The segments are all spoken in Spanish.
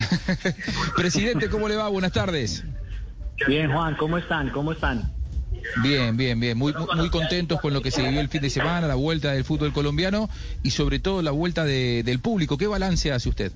Presidente, ¿cómo le va? Buenas tardes. Bien, Juan, ¿cómo están? ¿Cómo están? Bien, bien, bien. Muy, muy contentos con lo que se vivió el fin de semana, la vuelta del fútbol colombiano y sobre todo la vuelta del público. ¿Qué balance hace usted?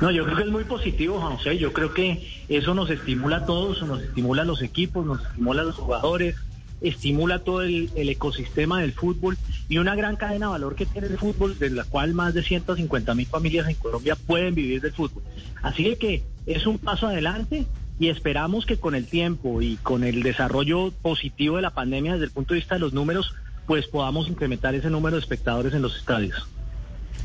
No, yo creo que es muy positivo, Juan José. Yo creo que eso nos estimula a todos, nos estimula a los equipos, nos estimula a los jugadores, estimula todo el, ecosistema del fútbol y una gran cadena de valor que tiene el fútbol, de la cual más de 150 mil familias en Colombia pueden vivir del fútbol. Así que es un paso adelante y esperamos que con el tiempo y con el desarrollo positivo de la pandemia desde el punto de vista de los números, pues podamos incrementar ese número de espectadores en los estadios.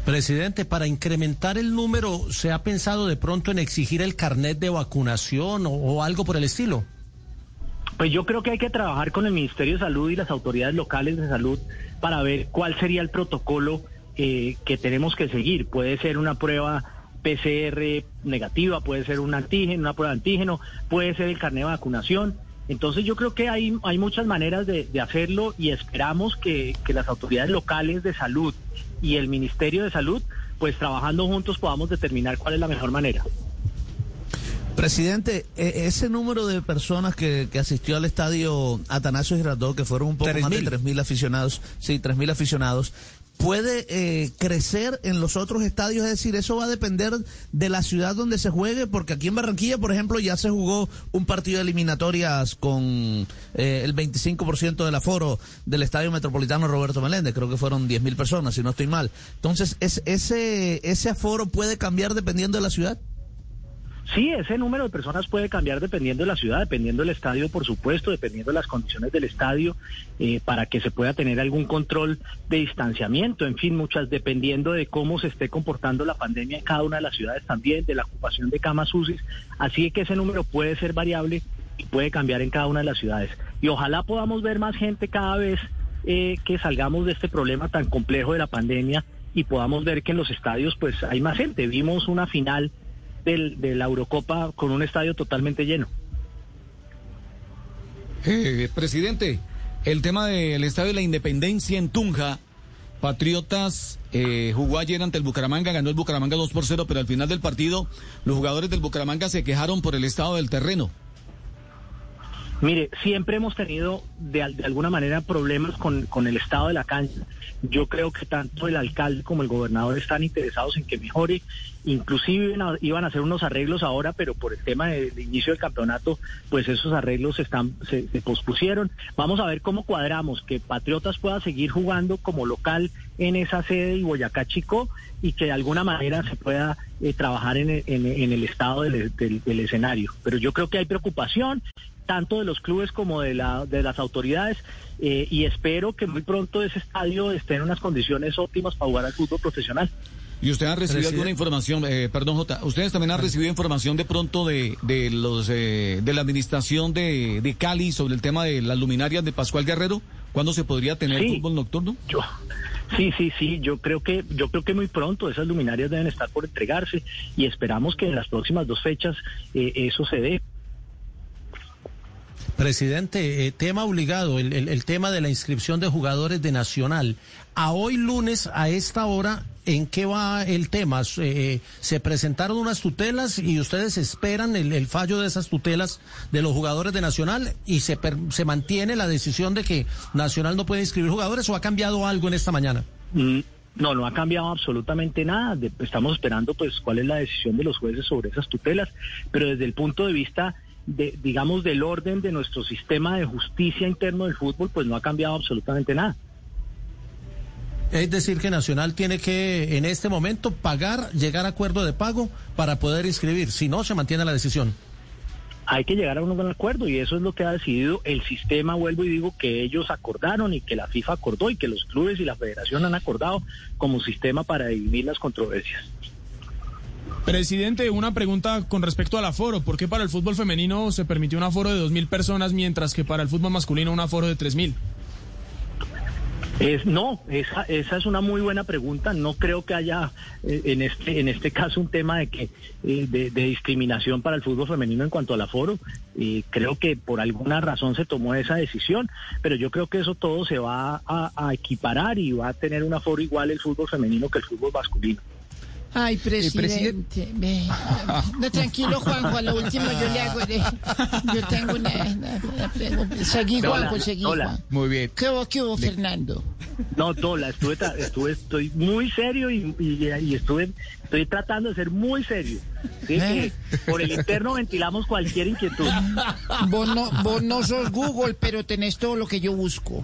Presidente, para incrementar el número, ¿se ha pensado de pronto en exigir el carnet de vacunación o algo por el estilo? Pues yo creo que hay que trabajar con el Ministerio de Salud y las autoridades locales de salud para ver cuál sería el protocolo eh, que tenemos que seguir. Puede ser una prueba PCR negativa, puede ser un antígeno, una prueba de antígeno, puede ser el carnet de vacunación. Entonces yo creo que hay, hay muchas maneras de, hacerlo y esperamos que, que las autoridades locales de salud y el Ministerio de Salud, pues trabajando juntos podamos determinar cuál es la mejor manera. Presidente, e, ese número de personas que, asistió al estadio Atanasio Girardot, que fueron un poco más de 3.000 aficionados, sí, 3.000 aficionados, puede eh, crecer en los otros estadios, es decir, eso va a depender de la ciudad donde se juegue, porque aquí en Barranquilla, por ejemplo, ya se jugó un partido de eliminatorias con eh, el 25% del aforo del Estadio Metropolitano Roberto Meléndez, creo que fueron 10.000 personas, si no estoy mal. Entonces, ¿es, ese, ¿ese aforo puede cambiar dependiendo de la ciudad? Sí, ese número de personas puede cambiar dependiendo de la ciudad, dependiendo del estadio, por supuesto, dependiendo de las condiciones del estadio, eh, para que se pueda tener algún control de distanciamiento, en fin, muchas, dependiendo de cómo se esté comportando la pandemia en cada una de las ciudades también, de la ocupación de camas UCI. Así que ese número puede ser variable y puede cambiar en cada una de las ciudades. Y ojalá podamos ver más gente cada vez eh, que salgamos de este problema tan complejo de la pandemia y podamos ver que en los estadios pues hay más gente. Vimos una final de la Eurocopa con un estadio totalmente lleno. Eh, presidente, el tema del estadio de la Independencia en Tunja, Patriotas eh, jugó ayer ante el Bucaramanga, ganó el Bucaramanga 2 por 0, pero al final del partido los jugadores del Bucaramanga se quejaron por el estado del terreno. Mire, siempre hemos tenido de, alguna manera problemas con, el estado de la cancha. Yo creo que tanto el alcalde como el gobernador están interesados en que mejore. Inclusive iban a, hacer unos arreglos ahora, pero por el tema del inicio del campeonato, pues esos arreglos están, se, pospusieron. Vamos a ver cómo cuadramos que Patriotas pueda seguir jugando como local en esa sede y Boyacá Chico y que de alguna manera se pueda eh, trabajar en el, estado del, escenario. Pero yo creo que hay preocupación tanto de los clubes como de, la, de las autoridades eh, y espero que muy pronto ese estadio esté en unas condiciones óptimas para jugar al fútbol profesional. ¿Y usted ha recibido alguna información, eh, perdón Jota, ustedes también han recibido información de pronto de, de los eh, de la administración de, de, Cali sobre el tema de las luminarias de Pascual Guerrero? ¿Cuándo se podría tener fútbol nocturno? Yo, sí, sí, sí, yo creo que yo creo que muy pronto esas luminarias deben estar por entregarse y esperamos que en las próximas dos fechas eso se dé. Presidente, eh, tema obligado, el, tema de la inscripción de jugadores de Nacional. A hoy lunes, a esta hora, ¿en qué va el tema? Eh, se presentaron unas tutelas y ustedes esperan el, fallo de esas tutelas de los jugadores de Nacional y se, se mantiene la decisión de que Nacional no puede inscribir jugadores o ha cambiado algo en esta mañana? Mm, no, no ha cambiado absolutamente nada. estamos esperando pues cuál es la decisión de los jueces sobre esas tutelas, pero desde el punto de vista de, digamos, del orden de nuestro sistema de justicia interno del fútbol, pues no ha cambiado absolutamente nada. Es decir, que Nacional tiene que, en este momento, pagar, llegar a acuerdo de pago para poder inscribir. Si no, se mantiene la decisión. Hay que llegar a un acuerdo y eso es lo que ha decidido el sistema, vuelvo y digo, que ellos acordaron y que la FIFA acordó y que los clubes y la federación han acordado como sistema para dividir las controversias. Presidente, una pregunta con respecto al aforo. ¿Por qué para el fútbol femenino se permitió un aforo de 2.000 personas mientras que para el fútbol masculino un aforo de 3.000? Es, no, esa, esa es una muy buena pregunta. No creo que haya eh, en este en este caso un tema de que eh, de, discriminación para el fútbol femenino en cuanto al aforo. y creo que por alguna razón se tomó esa decisión, pero yo creo que eso todo se va a equiparar y va a tener un aforo igual el fútbol femenino que el fútbol masculino. Ay, presidente. No, tranquilo, Juanjo, a lo último yo le hago. Yo tengo una, pregunta. Seguí, Juanjo, seguí. Hola. Muy bien. ¿Qué hubo, qué hubo, Fernando? No, Tola, estuve, estuve, estoy muy serio y, y, estuve, estoy tratando de ser muy serio. ¿sí? ¿Eh? por el interno ventilamos cualquier inquietud. Vos no, vos no sos Google, pero tenés todo lo que yo busco.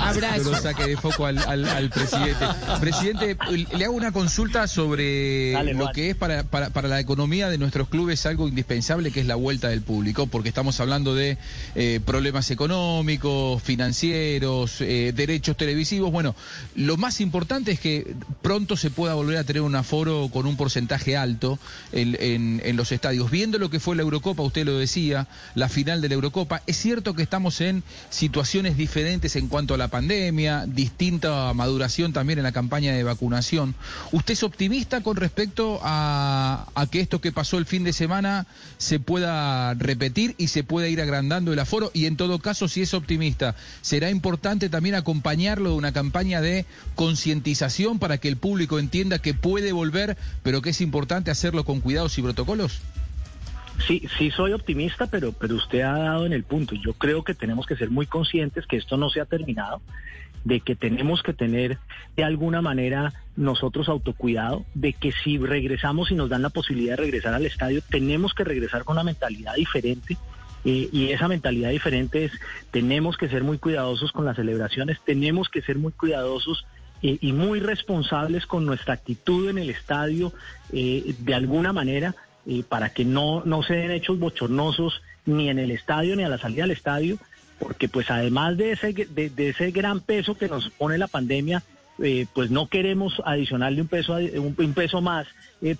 Abrazo. Pero saque de foco al, al, presidente. Presidente, le hago una consulta sobre lo que es para, para, para, la economía de nuestros clubes algo indispensable, que es la vuelta del público, porque estamos hablando de eh, problemas económicos, financieros, eh, derechos televisivos. Bueno, lo más importante es que pronto se pueda volver a tener un aforo con un porcentaje alto en, los estadios. Viendo lo que fue la Eurocopa, usted lo decía, la final de la Eurocopa, es cierto que estamos en situaciones diferentes en cuanto a la pandemia, distinta maduración también en la campaña de vacunación. ¿Usted es optimista con respecto a que esto que pasó el fin de semana se pueda repetir y se pueda ir agrandando el aforo? Y en todo caso, si es optimista, ¿será importante también acompañarlo de una campaña de concientización para que el público entienda que puede volver, pero que es importante hacerlo con cuidados y protocolos? Sí, sí soy optimista, pero, pero usted ha dado en el punto. Yo creo que tenemos que ser muy conscientes que esto no se ha terminado, de que tenemos que tener de alguna manera nosotros autocuidado, de que si regresamos y nos dan la posibilidad de regresar al estadio, tenemos que regresar con una mentalidad diferente y esa mentalidad diferente es, tenemos que ser muy cuidadosos con las celebraciones, tenemos que ser muy cuidadosos y muy responsables con nuestra actitud en el estadio, eh, de alguna manera, eh, para que no, no se den hechos bochornosos ni en el estadio ni a la salida del estadio, porque pues además de ese, de, ese gran peso que nos pone la pandemia, eh, pues no queremos adicionarle un peso, un, peso más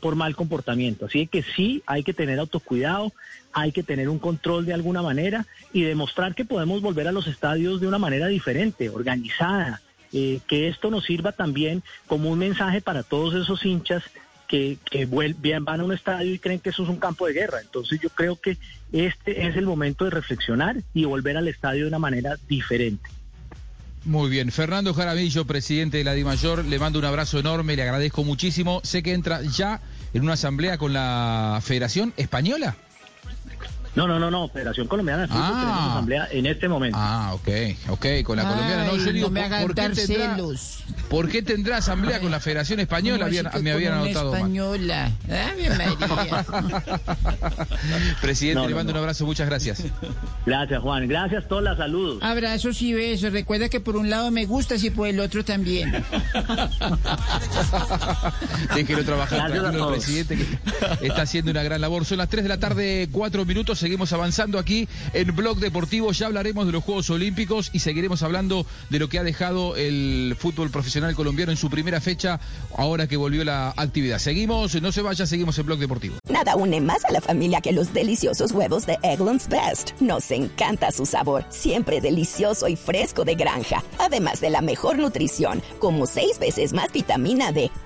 por mal comportamiento. Así que sí, hay que tener autocuidado, hay que tener un control de alguna manera y demostrar que podemos volver a los estadios de una manera diferente, organizada, eh, que esto nos sirva también como un mensaje para todos esos hinchas que, que van a un estadio y creen que eso es un campo de guerra. Entonces yo creo que este es el momento de reflexionar y volver al estadio de una manera diferente. Muy bien, Fernando Jaramillo, presidente de la DIMAYOR, le mando un abrazo enorme, le agradezco muchísimo. Sé que entra ya en una asamblea con la Federación Española. No, no, no, no, Federación Colombiana de Fútbol tenemos ah. asamblea en este momento. Ah, ok, ok, con la colombiana. No, yo digo, me ¿por, qué tendrá, ¿por qué tendrá asamblea con la Federación Española? me habían anotado española. Presidente, le mando un abrazo, muchas gracias. Gracias, Juan. Gracias, todos los saludos. Abrazos y besos. Recuerda que por un lado me gusta y por el otro también. Déjelo trabajar tranquilo el presidente que está haciendo una gran labor. Son las 3 de la tarde, 4 minutos seguimos avanzando aquí en Blog Deportivo. Ya hablaremos de los Juegos Olímpicos y seguiremos hablando de lo que ha dejado el fútbol profesional colombiano en su primera fecha, ahora que volvió la actividad. Seguimos, no se vaya, seguimos en Blog Deportivo. Nada une más a la familia que los deliciosos huevos de Eggland's Best. Nos encanta su sabor, siempre delicioso y fresco de granja, además de la mejor nutrición, como seis veces más vitamina D,